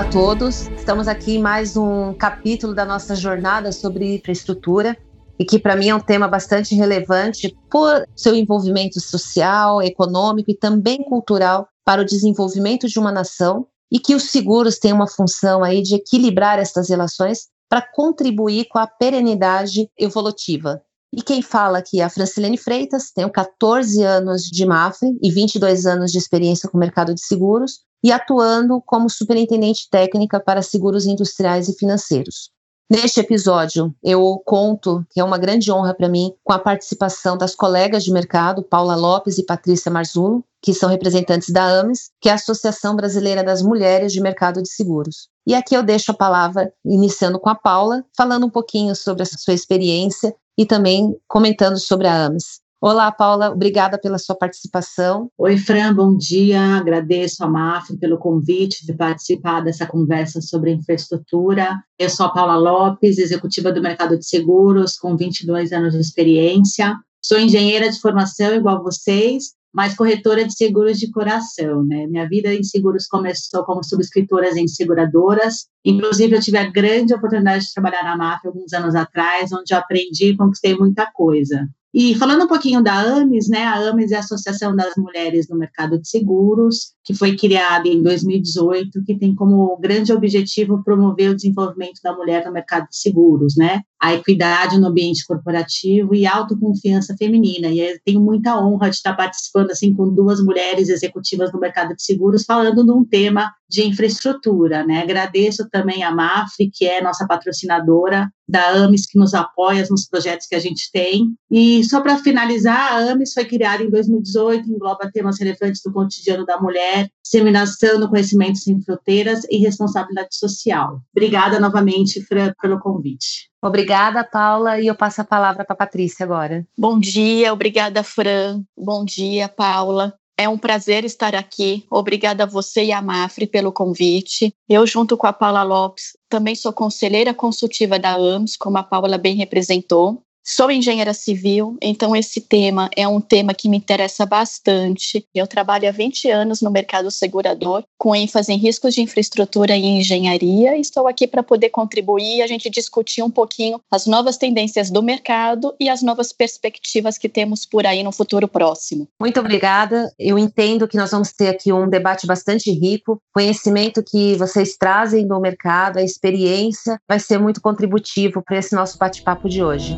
Olá a todos, estamos aqui em mais um capítulo da nossa jornada sobre infraestrutura e que para mim é um tema bastante relevante por seu envolvimento social, econômico e também cultural para o desenvolvimento de uma nação e que os seguros têm uma função aí de equilibrar estas relações para contribuir com a perenidade evolutiva. E quem fala aqui é a Francilene Freitas, tenho 14 anos de MAFRE e 22 anos de experiência com o mercado de seguros e atuando como superintendente técnica para seguros industriais e financeiros. Neste episódio, eu conto, que é uma grande honra para mim, com a participação das colegas de mercado, Paula Lopes e Patrícia Marzulo, que são representantes da AMES, que é a Associação Brasileira das Mulheres de Mercado de Seguros. E aqui eu deixo a palavra, iniciando com a Paula, falando um pouquinho sobre a sua experiência e também comentando sobre a AMES. Olá, Paula, obrigada pela sua participação. Oi, Fran, bom dia. Agradeço a MAF pelo convite de participar dessa conversa sobre infraestrutura. Eu sou a Paula Lopes, executiva do mercado de seguros, com 22 anos de experiência. Sou engenheira de formação, igual vocês, mas corretora de seguros de coração, né? Minha vida em seguros começou como subscritoras em seguradoras. Inclusive, eu tive a grande oportunidade de trabalhar na MAF alguns anos atrás, onde eu aprendi e conquistei muita coisa. E falando um pouquinho da AMES, né? A AMES é a Associação das Mulheres no Mercado de Seguros, que foi criada em 2018, que tem como grande objetivo promover o desenvolvimento da mulher no mercado de seguros, né? A equidade no ambiente corporativo e autoconfiança feminina. E eu tenho muita honra de estar participando assim com duas mulheres executivas no mercado de seguros, falando de um tema de infraestrutura, né? Agradeço também a Mafre, que é nossa patrocinadora, da AMES, que nos apoia nos projetos que a gente tem. E só para finalizar, a AMES foi criada em 2018, engloba temas relevantes do cotidiano da mulher, disseminação do conhecimento sem fronteiras e responsabilidade social. Obrigada novamente, Fran, pelo convite. Obrigada, Paula, e eu passo a palavra para a Patrícia agora. Bom dia, obrigada, Fran. Bom dia, Paula. É um prazer estar aqui. Obrigada a você e a Mafre pelo convite. Eu, junto com a Paula Lopes, também sou conselheira consultiva da AMS, como a Paula bem representou. Sou engenheira civil, então esse tema é um tema que me interessa bastante. Eu trabalho há 20 anos no mercado segurador, com ênfase em riscos de infraestrutura e engenharia. E estou aqui para poder contribuir e a gente discutir um pouquinho as novas tendências do mercado e as novas perspectivas que temos por aí no futuro próximo. Muito obrigada. Eu entendo que nós vamos ter aqui um debate bastante rico. Conhecimento que vocês trazem do mercado, a experiência, vai ser muito contributivo para esse nosso bate-papo de hoje.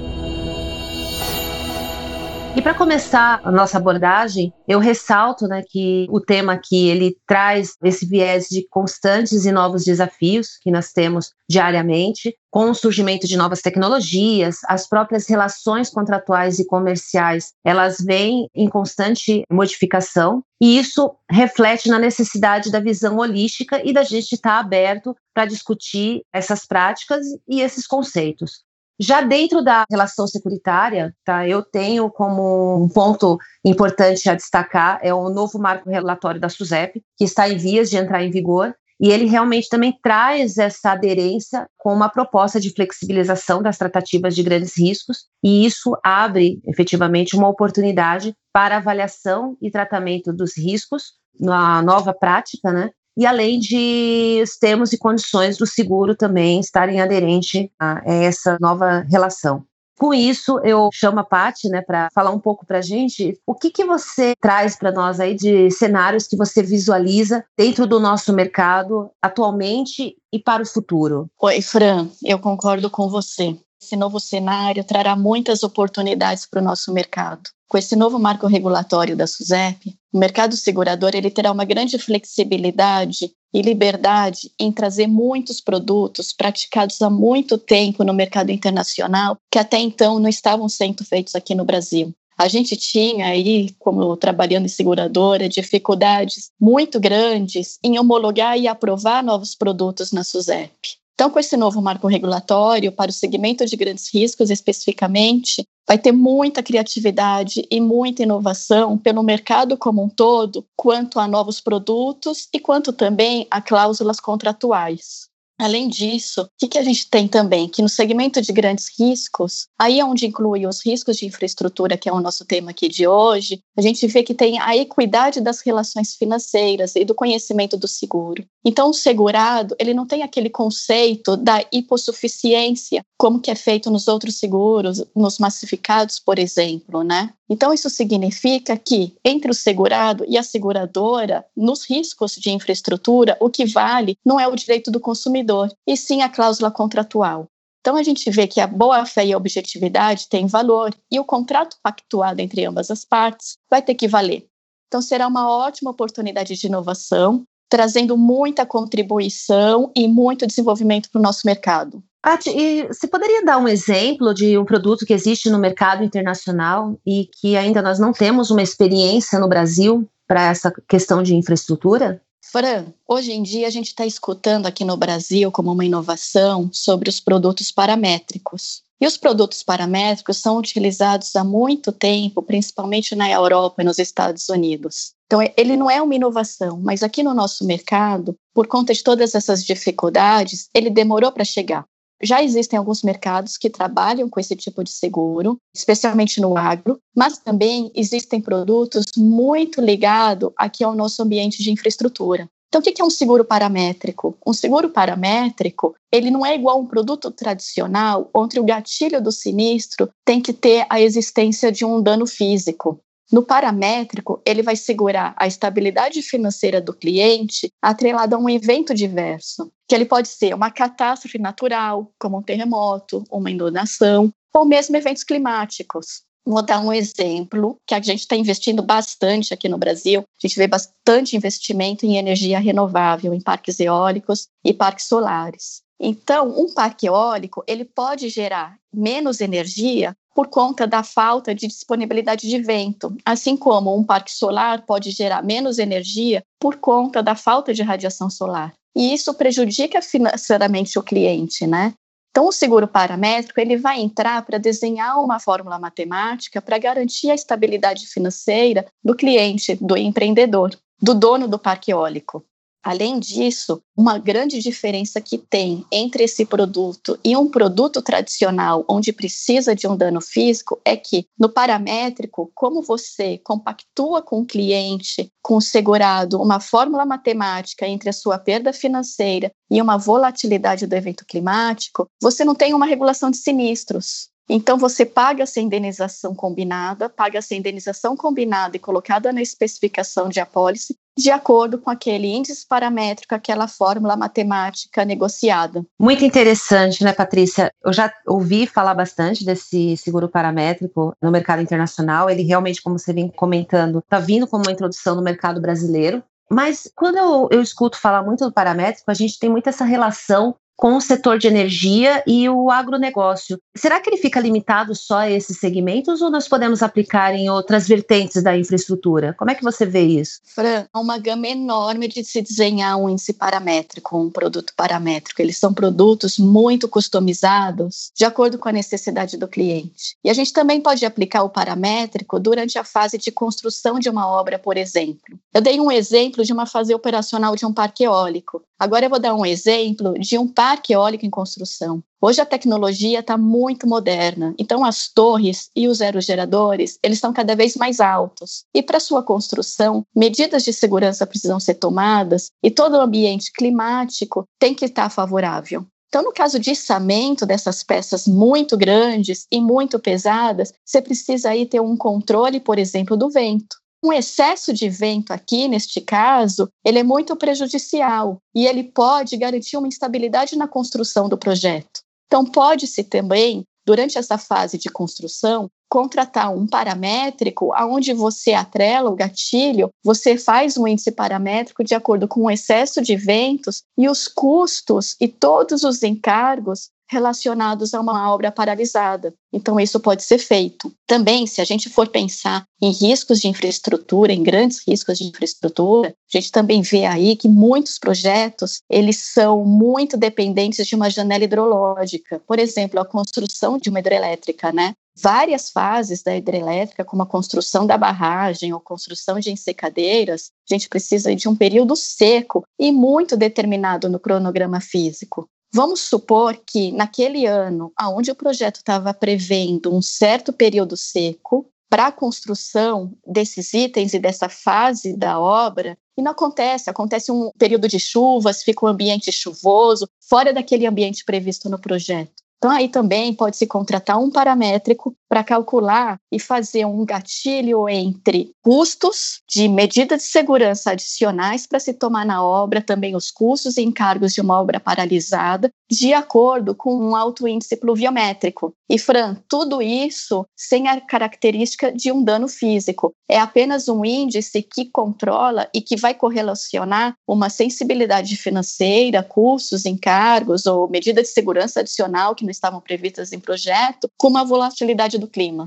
E para começar a nossa abordagem, eu ressalto né, que o tema aqui ele traz esse viés de constantes e novos desafios que nós temos diariamente, com o surgimento de novas tecnologias, as próprias relações contratuais e comerciais, elas vêm em constante modificação, e isso reflete na necessidade da visão holística e da gente estar aberto para discutir essas práticas e esses conceitos. Já dentro da relação securitária, tá, eu tenho como um ponto importante a destacar é o novo marco relatório da SUSEP, que está em vias de entrar em vigor, e ele realmente também traz essa aderência com uma proposta de flexibilização das tratativas de grandes riscos, e isso abre efetivamente uma oportunidade para avaliação e tratamento dos riscos na nova prática, né? E além de os termos e condições do seguro também estarem aderentes a essa nova relação. Com isso, eu chamo a Paty, né, para falar um pouco para a gente o que, que você traz para nós aí de cenários que você visualiza dentro do nosso mercado atualmente e para o futuro. Oi, Fran, eu concordo com você. Esse novo cenário trará muitas oportunidades para o nosso mercado. Com esse novo marco regulatório da SUSEP, o mercado segurador ele terá uma grande flexibilidade e liberdade em trazer muitos produtos praticados há muito tempo no mercado internacional que até então não estavam sendo feitos aqui no Brasil. A gente tinha aí, como trabalhando em seguradora, dificuldades muito grandes em homologar e aprovar novos produtos na SUSEP. Então, com esse novo marco regulatório para o segmento de grandes riscos especificamente, vai ter muita criatividade e muita inovação pelo mercado como um todo, quanto a novos produtos e quanto também a cláusulas contratuais. Além disso, o que, que a gente tem também? Que no segmento de grandes riscos, aí é onde inclui os riscos de infraestrutura, que é o nosso tema aqui de hoje, a gente vê que tem a equidade das relações financeiras e do conhecimento do seguro. Então, o segurado, ele não tem aquele conceito da hipossuficiência, como que é feito nos outros seguros, nos massificados, por exemplo, né? Então, isso significa que, entre o segurado e a seguradora, nos riscos de infraestrutura, o que vale não é o direito do consumidor, e sim a cláusula contratual. Então, a gente vê que a boa-fé e a objetividade têm valor, e o contrato pactuado entre ambas as partes vai ter que valer. Então, será uma ótima oportunidade de inovação, trazendo muita contribuição e muito desenvolvimento para o nosso mercado. Paty, e você poderia dar um exemplo de um produto que existe no mercado internacional e que ainda nós não temos uma experiência no Brasil para essa questão de infraestrutura? Fran, hoje em dia a gente está escutando aqui no Brasil como uma inovação sobre os produtos paramétricos. E os produtos paramétricos são utilizados há muito tempo, principalmente na Europa e nos Estados Unidos. Então, ele não é uma inovação, mas aqui no nosso mercado, por conta de todas essas dificuldades, ele demorou para chegar. Já existem alguns mercados que trabalham com esse tipo de seguro, especialmente no agro, mas também existem produtos muito ligados aqui ao nosso ambiente de infraestrutura. Então, o que é um seguro paramétrico? Um seguro paramétrico, ele não é igual a um produto tradicional, onde o gatilho do sinistro tem que ter a existência de um dano físico. No paramétrico, ele vai segurar a estabilidade financeira do cliente atrelada a um evento diverso, que ele pode ser uma catástrofe natural, como um terremoto, uma inundação, ou mesmo eventos climáticos. Vou dar um exemplo que a gente está investindo bastante aqui no Brasil. A gente vê bastante investimento em energia renovável, em parques eólicos e parques solares. Então, um parque eólico ele pode gerar menos energia por conta da falta de disponibilidade de vento, assim como um parque solar pode gerar menos energia por conta da falta de radiação solar. E isso prejudica financeiramente o cliente, né? Então, o seguro paramétrico ele vai entrar para desenhar uma fórmula matemática para garantir a estabilidade financeira do cliente, do empreendedor, do dono do parque eólico. Além disso, uma grande diferença que tem entre esse produto e um produto tradicional, onde precisa de um dano físico, é que no paramétrico, como você compactua com o cliente, com o segurado, uma fórmula matemática entre a sua perda financeira e uma volatilidade do evento climático, você não tem uma regulação de sinistros. Então, você paga essa indenização combinada, paga essa indenização combinada e colocada na especificação de apólice, de acordo com aquele índice paramétrico, aquela fórmula matemática negociada. Muito interessante, né, Patrícia? Eu já ouvi falar bastante desse seguro paramétrico no mercado internacional. Ele realmente, como você vem comentando, está vindo como uma introdução no mercado brasileiro. Mas quando eu, eu, escuto falar muito do paramétrico, a gente tem muito essa relação com o setor de energia e o agronegócio. Será que ele fica limitado só a esses segmentos ou nós podemos aplicar em outras vertentes da infraestrutura? Como é que você vê isso? Fran, há uma gama enorme de se desenhar um índice paramétrico, um produto paramétrico. Eles são produtos muito customizados de acordo com a necessidade do cliente. E a gente também pode aplicar o paramétrico durante a fase de construção de uma obra, por exemplo. Eu dei um exemplo de uma fase operacional de um parque eólico. Agora eu vou dar um exemplo de um parque eólico em construção. Hoje a tecnologia está muito moderna, então as torres e os aerogeradores eles estão cada vez mais altos. E para sua construção, medidas de segurança precisam ser tomadas e todo o ambiente climático tem que estar favorável. Então, no caso de içamento dessas peças muito grandes e muito pesadas, você precisa aí ter um controle, por exemplo, do vento. Um excesso de vento aqui, neste caso, ele é muito prejudicial e ele pode garantir uma instabilidade na construção do projeto. Então, pode-se também, durante essa fase de construção, contratar um paramétrico aonde você atrela o gatilho, você faz um índice paramétrico de acordo com o excesso de ventos e os custos e todos os encargos relacionados a uma obra paralisada. Então, isso pode ser feito. Também, se a gente for pensar em riscos de infraestrutura, em grandes riscos de infraestrutura, a gente também vê aí que muitos projetos, eles são muito dependentes de uma janela hidrológica. Por exemplo, a construção de uma hidrelétrica, né? Várias fases da hidrelétrica, como a construção da barragem ou construção de ensecadeiras, a gente precisa de um período seco e muito determinado no cronograma físico. Vamos supor que naquele ano, onde o projeto estava prevendo um certo período seco, para a construção desses itens e dessa fase da obra, e não acontece, acontece um período de chuvas, fica um ambiente chuvoso, fora daquele ambiente previsto no projeto. Então, aí também pode se contratar um paramétrico para calcular e fazer um gatilho entre custos de medidas de segurança adicionais para se tomar na obra, também os custos e encargos de uma obra paralisada, de acordo com um alto índice pluviométrico. E, Fran, tudo isso sem a característica de um dano físico. É apenas um índice que controla e que vai correlacionar uma sensibilidade financeira, custos, encargos ou medida de segurança adicional que não estavam previstas em projeto, com uma volatilidade do clima.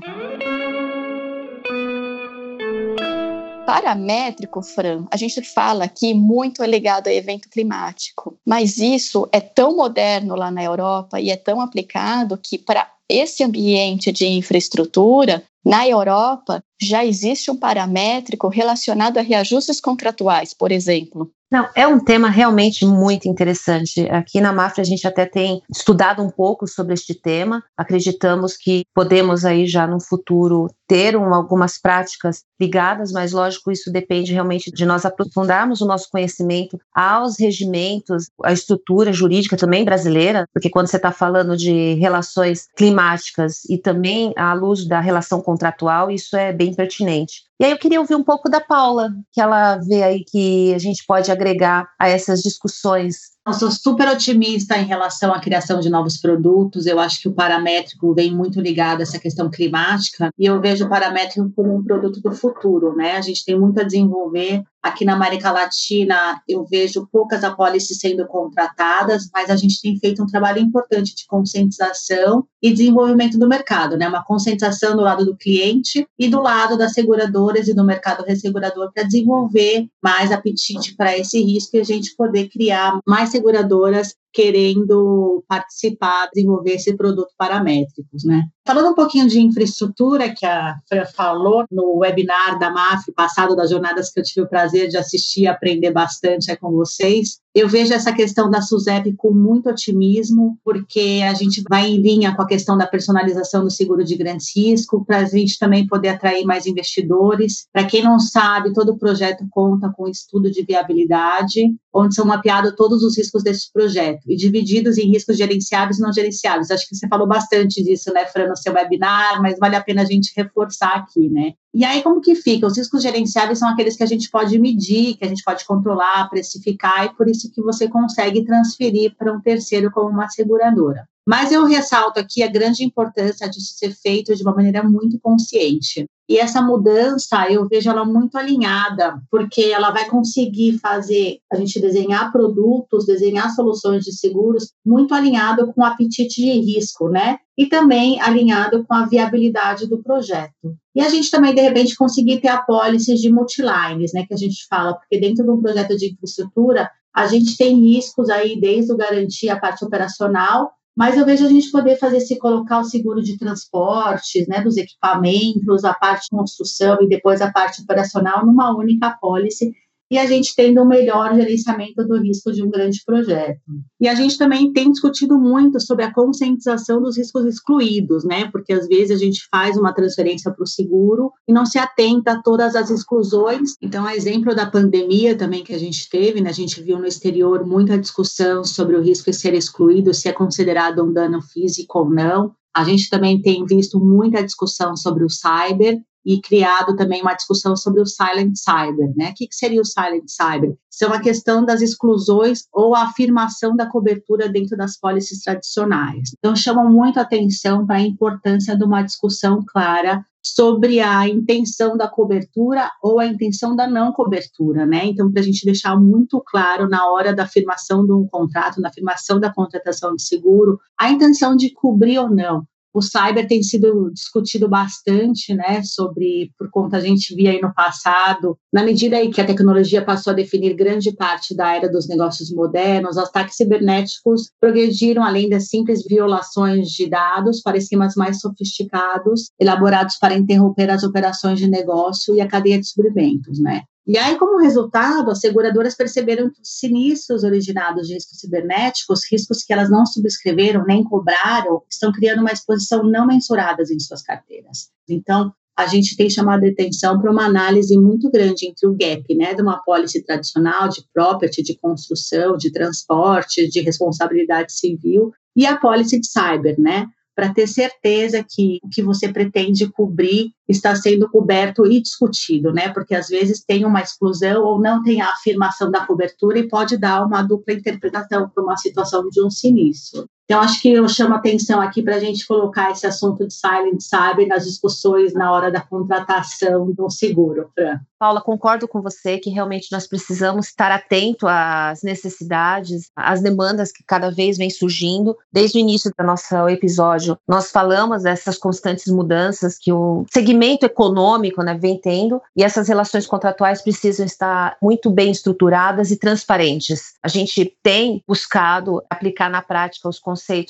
Paramétrico, Fran, a gente fala aqui muito é ligado a evento climático, mas isso é tão moderno lá na Europa e é tão aplicado que para esse ambiente de infraestrutura, na Europa, já existe um paramétrico relacionado a reajustes contratuais, por exemplo. Não, é um tema realmente muito interessante. Aqui na Mafra a gente até tem estudado um pouco sobre este tema. Acreditamos que podemos aí já no futuro ter um, algumas práticas ligadas, mas lógico isso depende realmente de nós aprofundarmos o nosso conhecimento aos regimentos, a estrutura jurídica também brasileira, porque quando você está falando de relações climáticas e também à luz da relação contratual, isso é bem pertinente. E aí eu queria ouvir um pouco da Paula, que ela vê aí que a gente pode agregar a essas discussões eu sou super otimista em relação à criação de novos produtos. Eu acho que o paramétrico vem muito ligado a essa questão climática e eu vejo o paramétrico como um produto do futuro, né? A gente tem muito a desenvolver Aqui na América Latina, eu vejo poucas apólices sendo contratadas, mas a gente tem feito um trabalho importante de conscientização e desenvolvimento do mercado, né? Uma conscientização do lado do cliente e do lado das seguradoras e do mercado ressegurador para desenvolver mais apetite para esse risco e a gente poder criar mais seguradoras querendo participar, desenvolver esse produto paramétricos, né? Falando um pouquinho de infraestrutura, que a Fran falou no webinar da MAF passado, das jornadas que eu tive o prazer de assistir e aprender bastante com vocês, eu vejo essa questão da SUSEP com muito otimismo, porque a gente vai em linha com a questão da personalização do seguro de grande risco, para a gente também poder atrair mais investidores. Para quem não sabe, todo o projeto conta com estudo de viabilidade, onde são mapeados todos os riscos desse projeto e divididos em riscos gerenciáveis e não gerenciáveis. Acho que você falou bastante disso, né, Fran, no seu webinar, mas vale a pena a gente reforçar aqui, né? E aí, como que fica? Os riscos gerenciáveis são aqueles que a gente pode medir, que a gente pode controlar, precificar, e por isso que você consegue transferir para um terceiro como uma seguradora. Mas eu ressalto aqui a grande importância disso ser feito de uma maneira muito consciente. E essa mudança eu vejo ela muito alinhada, porque ela vai conseguir fazer a gente desenhar produtos, desenhar soluções de seguros muito alinhado com o apetite de risco, né? E também alinhado com a viabilidade do projeto. E a gente também, de repente, conseguir ter apólices de multilines, né? Que a gente fala, porque dentro de um projeto de infraestrutura, a gente tem riscos aí, desde o garantir a parte operacional, mas eu vejo a gente poder fazer se colocar o seguro de transportes, né, dos equipamentos, a parte de construção e depois a parte operacional numa única apólice e a gente tendo um melhor gerenciamento do risco de um grande projeto. E a gente também tem discutido muito sobre a conscientização dos riscos excluídos, né? Porque às vezes a gente faz uma transferência para o seguro e não se atenta a todas as exclusões. Então, a exemplo da pandemia também que a gente teve, né? A gente viu no exterior muita discussão sobre o risco de ser excluído, se é considerado um dano físico ou não. A gente também tem visto muita discussão sobre o cyber e criado também uma discussão sobre o silent cyber, né? O que, seria o silent cyber? São a questão das exclusões ou a afirmação da cobertura dentro das pólices tradicionais. Então, chamam muito atenção para a importância de uma discussão clara sobre a intenção da cobertura ou a intenção da não cobertura, né? Então, para a gente deixar muito claro na hora da afirmação de um contrato, na afirmação da contratação de seguro, a intenção de cobrir ou não. O cyber tem sido discutido bastante, né, sobre, por conta a gente via aí no passado, na medida aí que a tecnologia passou a definir grande parte da era dos negócios modernos, os ataques cibernéticos progrediram além das simples violações de dados para esquemas mais sofisticados, elaborados para interromper as operações de negócio e a cadeia de suprimentos, né? E aí, como resultado, as seguradoras perceberam que os sinistros originados de riscos cibernéticos, riscos que elas não subscreveram nem cobraram, estão criando uma exposição não mensurada em suas carteiras. Então, a gente tem chamado a atenção para uma análise muito grande entre o gap, né, de uma policy tradicional de property, de construção, de transporte, de responsabilidade civil e a policy de cyber, né, para ter certeza que o que você pretende cobrir está sendo coberto e discutido, né? Porque às vezes tem uma exclusão ou não tem a afirmação da cobertura e pode dar uma dupla interpretação para uma situação de um sinistro. Então, acho que eu chamo atenção aqui para a gente colocar esse assunto de silent cyber nas discussões na hora da contratação do seguro, Fran. Paula, concordo com você que realmente nós precisamos estar atento às necessidades, às demandas que cada vez vem surgindo. Desde o início do nosso episódio, nós falamos dessas constantes mudanças que o segmento econômico né, vem tendo e essas relações contratuais precisam estar muito bem estruturadas e transparentes. A gente tem buscado aplicar na prática os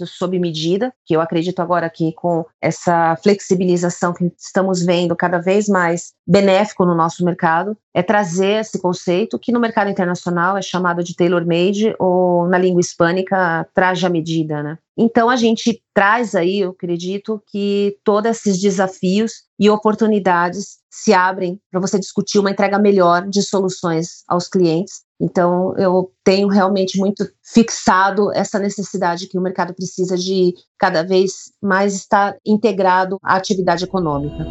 sob medida, que eu acredito agora que com essa flexibilização que estamos vendo cada vez mais benéfico no nosso mercado, é trazer esse conceito que no mercado internacional é chamado de tailor-made ou na língua hispânica traje à medida, né? Então a gente traz aí, eu acredito que todos esses desafios e oportunidades se abrem para você discutir uma entrega melhor de soluções aos clientes. Então eu tenho realmente muito fixado essa necessidade que o mercado precisa de cada vez mais estar integrado à atividade econômica.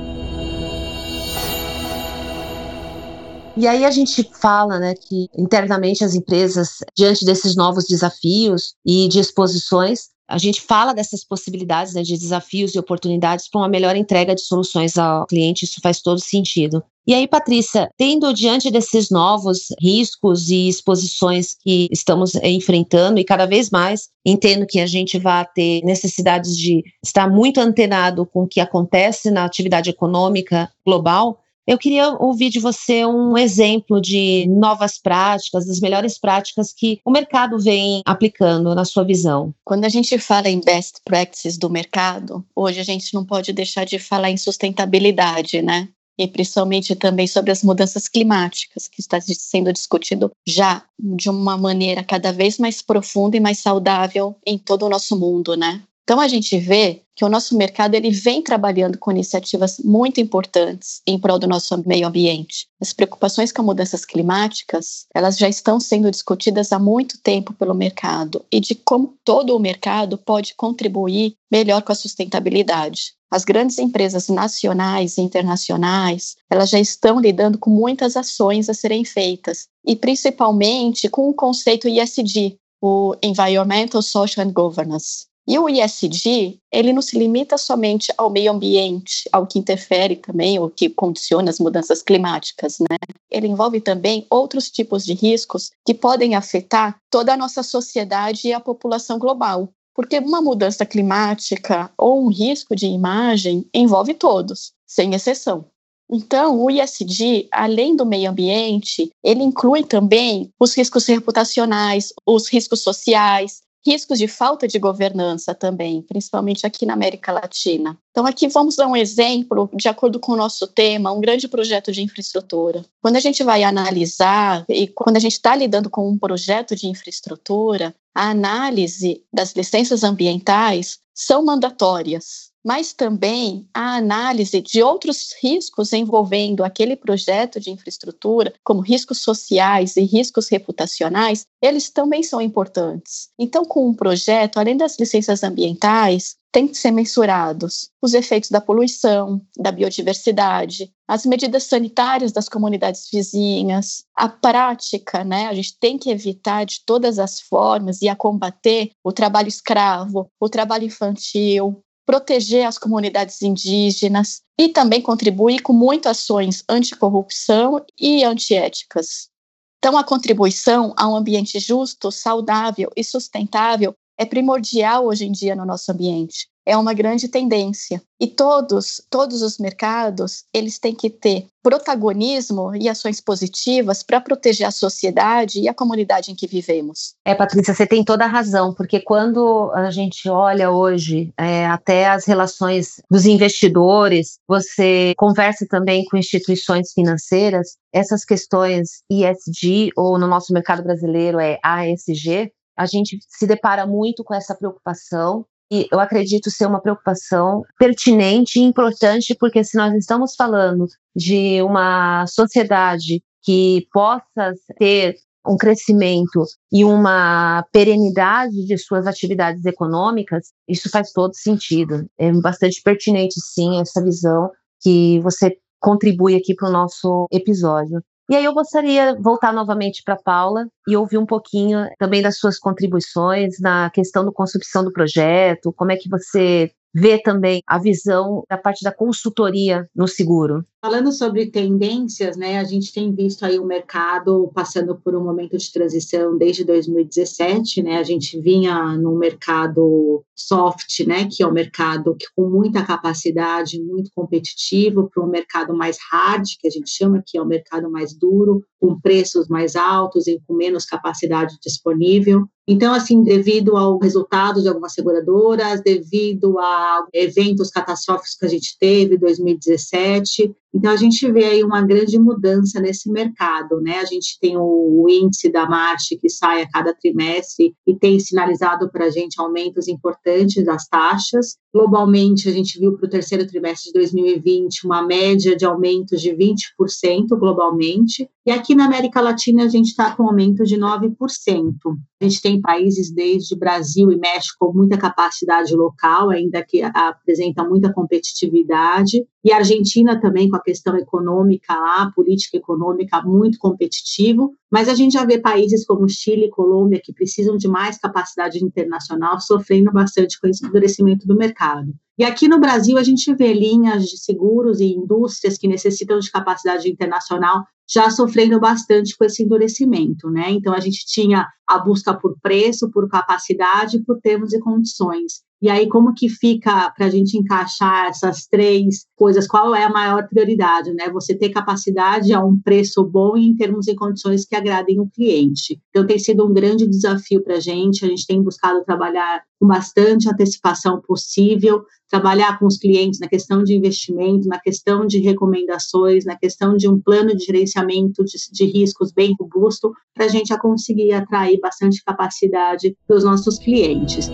E aí a gente fala, né, que internamente as empresas, diante desses novos desafios e de exposições, a gente fala dessas possibilidades, né, de desafios e oportunidades para uma melhor entrega de soluções ao cliente, isso faz todo sentido. E aí, Patrícia, tendo diante desses novos riscos e exposições que estamos enfrentando, e cada vez mais entendo que a gente vai ter necessidades de estar muito antenado com o que acontece na atividade econômica global, eu queria ouvir de você um exemplo de novas práticas, das melhores práticas que o mercado vem aplicando na sua visão. Quando a gente fala em best practices do mercado, hoje a gente não pode deixar de falar em sustentabilidade, né? E principalmente também sobre as mudanças climáticas, que está sendo discutido já de uma maneira cada vez mais profunda e mais saudável em todo o nosso mundo, né? Então a gente vê que o nosso mercado ele vem trabalhando com iniciativas muito importantes em prol do nosso meio ambiente. As preocupações com mudanças climáticas, elas já estão sendo discutidas há muito tempo pelo mercado e de como todo o mercado pode contribuir melhor com a sustentabilidade. As grandes empresas nacionais e internacionais, elas já estão lidando com muitas ações a serem feitas e principalmente com o conceito ISD, o Environmental, Social and Governance. E o ISD, ele não se limita somente ao meio ambiente, ao que interfere também, ou que condiciona as mudanças climáticas, né? Ele envolve também outros tipos de riscos que podem afetar toda a nossa sociedade e a população global. Porque uma mudança climática ou um risco de imagem envolve todos, sem exceção. Então, o ISD, além do meio ambiente, ele inclui também os riscos reputacionais, os riscos sociais, riscos de falta de governança também, principalmente aqui na América Latina. Então, aqui vamos dar um exemplo, de acordo com o nosso tema, um grande projeto de infraestrutura. Quando a gente vai analisar e quando a gente está lidando com um projeto de infraestrutura, a análise das licenças ambientais são mandatórias mas também a análise de outros riscos envolvendo aquele projeto de infraestrutura, como riscos sociais e riscos reputacionais, eles também são importantes. Então, com um projeto, além das licenças ambientais, tem que ser mensurados os efeitos da poluição, da biodiversidade, as medidas sanitárias das comunidades vizinhas, a prática, né? A gente tem que evitar de todas as formas e a combater o trabalho escravo, o trabalho infantil, proteger as comunidades indígenas e também contribuir com muitas ações anticorrupção e antiéticas. Então, a contribuição a um ambiente justo, saudável e sustentável é primordial hoje em dia no nosso ambiente é uma grande tendência. E todos, todos os mercados, eles têm que ter protagonismo e ações positivas para proteger a sociedade e a comunidade em que vivemos. É, Patrícia, você tem toda a razão, porque quando a gente olha hoje é, até as relações dos investidores, você conversa também com instituições financeiras, essas questões ISD, ou no nosso mercado brasileiro é ASG, a gente se depara muito com essa preocupação eu acredito ser uma preocupação pertinente e importante, porque se nós estamos falando de uma sociedade que possa ter um crescimento e uma perenidade de suas atividades econômicas, isso faz todo sentido. É bastante pertinente, sim, essa visão que você contribui aqui para o nosso episódio. E aí eu gostaria de voltar novamente para Paula e ouvir um pouquinho também das suas contribuições na questão da construção do projeto, como é que você vê também a visão da parte da consultoria no seguro. Falando sobre tendências, né, a gente tem visto aí o mercado passando por um momento de transição desde 2017, né, a gente vinha no mercado soft, né, que é um mercado que, com muita capacidade, muito competitivo, para um mercado mais hard, que a gente chama, que é o um mercado mais duro, com preços mais altos e com menos capacidade disponível. Então, assim, devido ao resultado de algumas seguradoras, devido a eventos catastróficos que a gente teve em 2017, então, a gente vê aí uma grande mudança nesse mercado, né? A gente tem o, índice da March que sai a cada trimestre e tem sinalizado para a gente aumentos importantes das taxas. Globalmente, a gente viu para o terceiro trimestre de 2020 uma média de aumentos de 20% globalmente. E aqui na América Latina, a gente está com um aumento de 9%. A gente tem países desde Brasil e México com muita capacidade local, ainda que apresenta muita competitividade. E a Argentina também com a questão econômica lá, política econômica muito competitivo, mas a gente já vê países como Chile e Colômbia que precisam de mais capacidade internacional sofrendo bastante com esse endurecimento do mercado. E aqui no Brasil a gente vê linhas de seguros e indústrias que necessitam de capacidade internacional já sofrendo bastante com esse endurecimento, né? Então a gente tinha a busca por preço, por capacidade, por termos e condições. E aí, como que fica para a gente encaixar essas três coisas? Qual é a maior prioridade, né? Você ter capacidade a um preço bom e em termos e condições que agradem o cliente. Então, tem sido um grande desafio para a gente. A gente tem buscado trabalhar com bastante antecipação possível, trabalhar com os clientes na questão de investimento, na questão de recomendações, na questão de um plano de gerenciamento de, de riscos bem robusto, para a gente conseguir atrair bastante capacidade dos nossos clientes.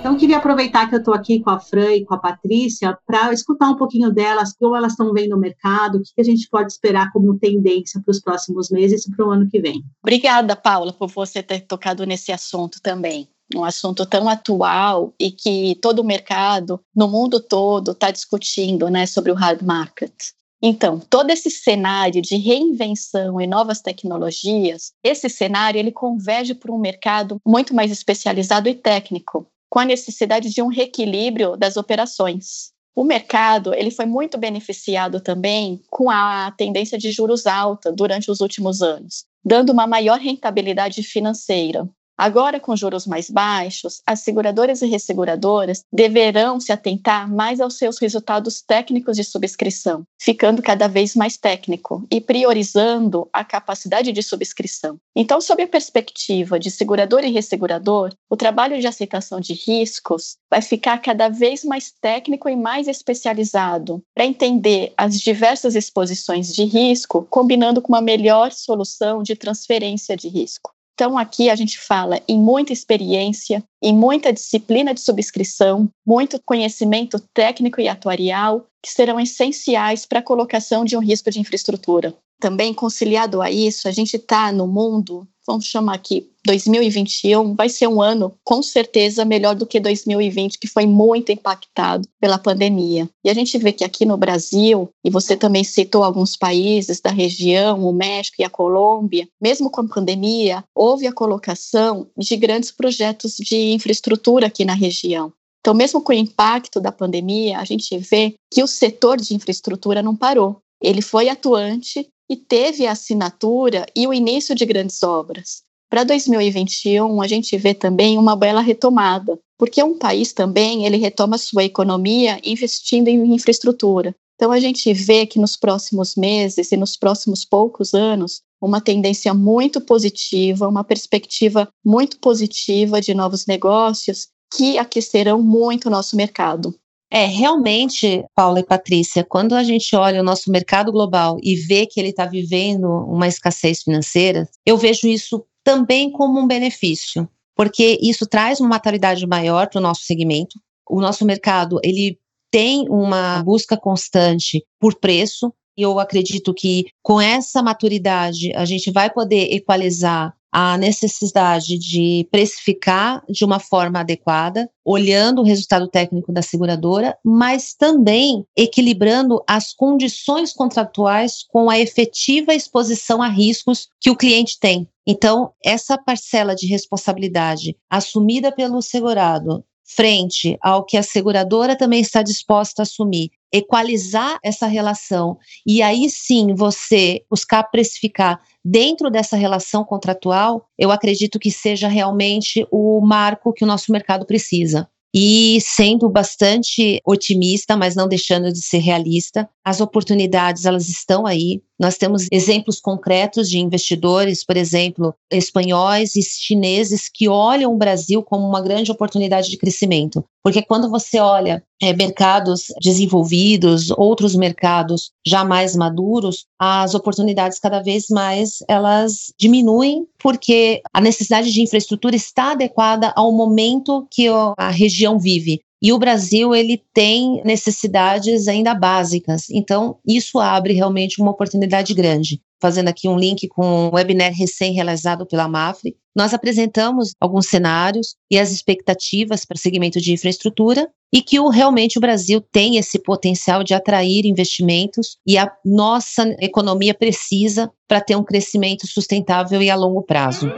Então, queria aproveitar que eu estou aqui com a Fran e com a Patrícia para escutar um pouquinho delas, como elas estão vendo o mercado, o que a gente pode esperar como tendência para os próximos meses e para o ano que vem. Obrigada, Paula, por você ter tocado nesse assunto também um assunto tão atual e que todo o mercado no mundo todo está discutindo, né, sobre o hard market. Então, todo esse cenário de reinvenção e novas tecnologias, esse cenário ele converge para um mercado muito mais especializado e técnico, com a necessidade de um reequilíbrio das operações. O mercado ele foi muito beneficiado também com a tendência de juros alta durante os últimos anos, dando uma maior rentabilidade financeira. Agora, com juros mais baixos, as seguradoras e resseguradoras deverão se atentar mais aos seus resultados técnicos de subscrição, ficando cada vez mais técnico e priorizando a capacidade de subscrição. Então, sob a perspectiva de segurador e ressegurador, o trabalho de aceitação de riscos vai ficar cada vez mais técnico e mais especializado para entender as diversas exposições de risco, combinando com uma melhor solução de transferência de risco. Então, aqui a gente fala em muita experiência, em muita disciplina de subscrição, muito conhecimento técnico e atuarial, que serão essenciais para a colocação de um risco de infraestrutura. Também, conciliado a isso, a gente está no mundo vamos chamar aqui 2021, vai ser um ano com certeza melhor do que 2020, que foi muito impactado pela pandemia. E a gente vê que aqui no Brasil, e você também citou alguns países da região, o México e a Colômbia, mesmo com a pandemia, houve a colocação de grandes projetos de infraestrutura aqui na região. Então, mesmo com o impacto da pandemia, a gente vê que o setor de infraestrutura não parou. Ele foi atuante e teve a assinatura e o início de grandes obras. Para 2021, a gente vê também uma bela retomada, porque um país também ele retoma sua economia investindo em infraestrutura. Então a gente vê que nos próximos meses e nos próximos poucos anos uma tendência muito positiva, uma perspectiva muito positiva de novos negócios que aquecerão muito o nosso mercado. É, realmente, Paula e Patrícia, quando a gente olha o nosso mercado global e vê que ele está vivendo uma escassez financeira, eu vejo isso também como um benefício. porque isso traz uma maturidade maior para o nosso segmento. O nosso mercado, ele tem uma busca constante por preço, e eu acredito que com essa maturidade a gente vai poder equalizar a necessidade de precificar de uma forma adequada, olhando o resultado técnico da seguradora, mas também equilibrando as condições contratuais com a efetiva exposição a riscos que o cliente tem. Então, essa parcela de responsabilidade assumida pelo segurado frente ao que a seguradora também está disposta a assumir, equalizar essa relação e aí sim você buscar precificar dentro dessa relação contratual, eu acredito que seja realmente o marco que o nosso mercado precisa. E sendo bastante otimista, mas não deixando de ser realista, as oportunidades elas estão aí. Nós temos exemplos concretos de investidores, por exemplo, espanhóis e chineses que olham o Brasil como uma grande oportunidade de crescimento. Porque quando você olha é, mercados desenvolvidos, outros mercados já mais maduros, as oportunidades cada vez mais elas diminuem porque a necessidade de infraestrutura está adequada ao momento que a região vive. E o Brasil ele tem necessidades ainda básicas, então isso abre realmente uma oportunidade grande. Fazendo aqui um link com um webinar recém-realizado pela Mafre, nós apresentamos alguns cenários e as expectativas para o segmento de infraestrutura e que o, realmente o Brasil tem esse potencial de atrair investimentos e a nossa economia precisa para ter um crescimento sustentável e a longo prazo.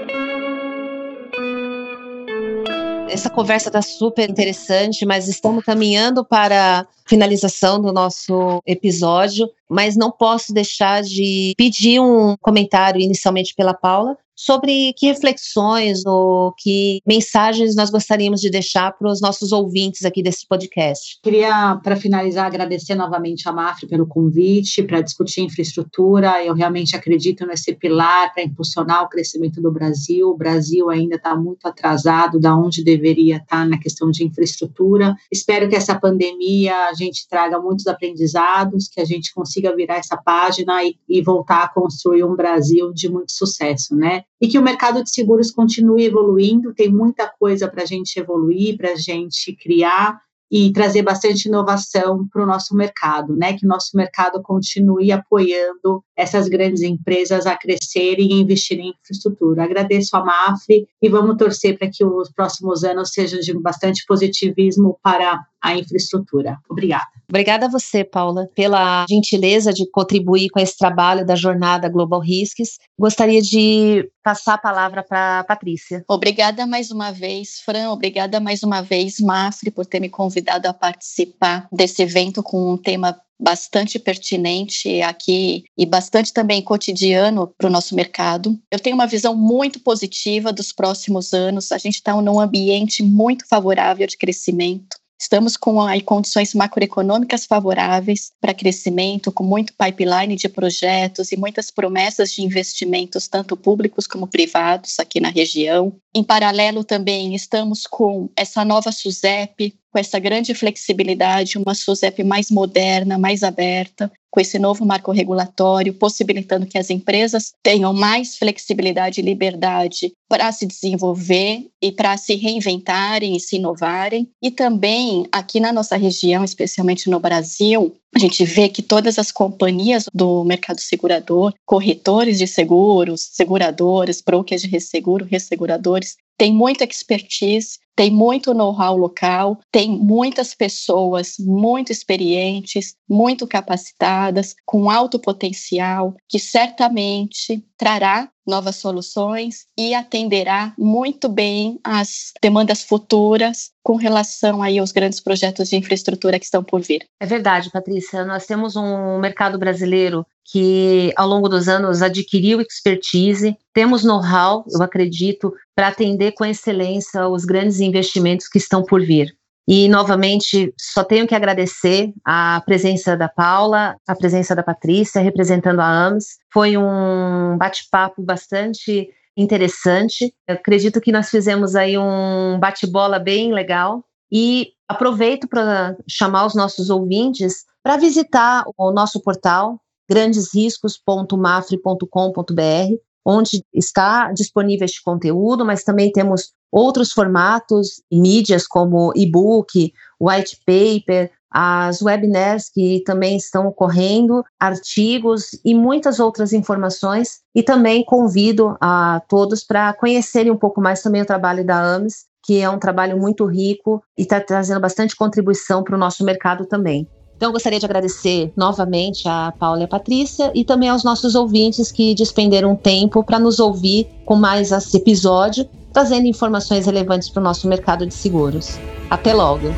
Essa conversa está super interessante, mas estamos caminhando para a finalização do nosso episódio, mas não posso deixar de pedir um comentário inicialmente pela Paula sobre que reflexões ou que mensagens nós gostaríamos de deixar para os nossos ouvintes aqui desse podcast. Queria, para finalizar, agradecer novamente a Mafre pelo convite para discutir infraestrutura. Eu realmente acredito nesse pilar para impulsionar o crescimento do Brasil. O Brasil ainda está muito atrasado da onde deveria estar tá na questão de infraestrutura. Espero que essa pandemia a gente traga muitos aprendizados, que a gente consiga virar essa página e, e voltar a construir um Brasil de muito sucesso, né? E que o mercado de seguros continue evoluindo, tem muita coisa para a gente evoluir, para a gente criar e trazer bastante inovação para o nosso mercado, né? Que o nosso mercado continue apoiando essas grandes empresas a crescerem e investirem em infraestrutura. Agradeço a Mafre e vamos torcer para que os próximos anos sejam de bastante positivismo para a infraestrutura. Obrigada. Obrigada a você, Paula, pela gentileza de contribuir com esse trabalho da jornada Global Risks. Gostaria de passar a palavra para Patrícia. Obrigada mais uma vez, Fran. Obrigada mais uma vez, Mafre, por ter me convidado a participar desse evento com um tema bastante pertinente aqui e bastante também cotidiano para o nosso mercado. Eu tenho uma visão muito positiva dos próximos anos. A gente está num ambiente muito favorável de crescimento. Estamos com aí, condições macroeconômicas favoráveis para crescimento, com muito pipeline de projetos e muitas promessas de investimentos, tanto públicos como privados, aqui na região. Em paralelo, também estamos com essa nova SUSEP, com essa grande flexibilidade, uma SUSEP mais moderna, mais aberta, com esse novo marco regulatório, possibilitando que as empresas tenham mais flexibilidade e liberdade para se desenvolver e para se reinventarem e se inovarem. E também aqui na nossa região, especialmente no Brasil, a gente vê que todas as companhias do mercado segurador, corretores de seguros, seguradoras, brokers de resseguro, resseguradores, têm muita expertise, tem muito know-how local, tem muitas pessoas muito experientes, muito capacitadas, com alto potencial, que certamente trará novas soluções e atenderá muito bem às demandas futuras com relação aí aos grandes projetos de infraestrutura que estão por vir. É verdade, Patrícia. Nós temos um mercado brasileiro que ao longo dos anos adquiriu expertise, temos know-how, eu acredito, para atender com excelência os grandes investimentos que estão por vir. E, novamente, só tenho que agradecer a presença da Paula, a presença da Patrícia, representando a AMS. Foi um bate-papo bastante interessante. Eu acredito que nós fizemos aí um bate-bola bem legal. E aproveito para chamar os nossos ouvintes para visitar o nosso portal grandesriscos.mafre.com.br onde está disponível este conteúdo, mas também temos outros formatos, mídias como e-book, white paper, as webinars que também estão ocorrendo, artigos e muitas outras informações. E também convido a todos para conhecerem um pouco mais também o trabalho da AMS, que é um trabalho muito rico e está trazendo bastante contribuição para o nosso mercado também. Então, eu gostaria de agradecer novamente a Paula e a Patrícia e também aos nossos ouvintes que despenderam tempo para nos ouvir com mais esse episódio, trazendo informações relevantes para o nosso mercado de seguros. Até logo!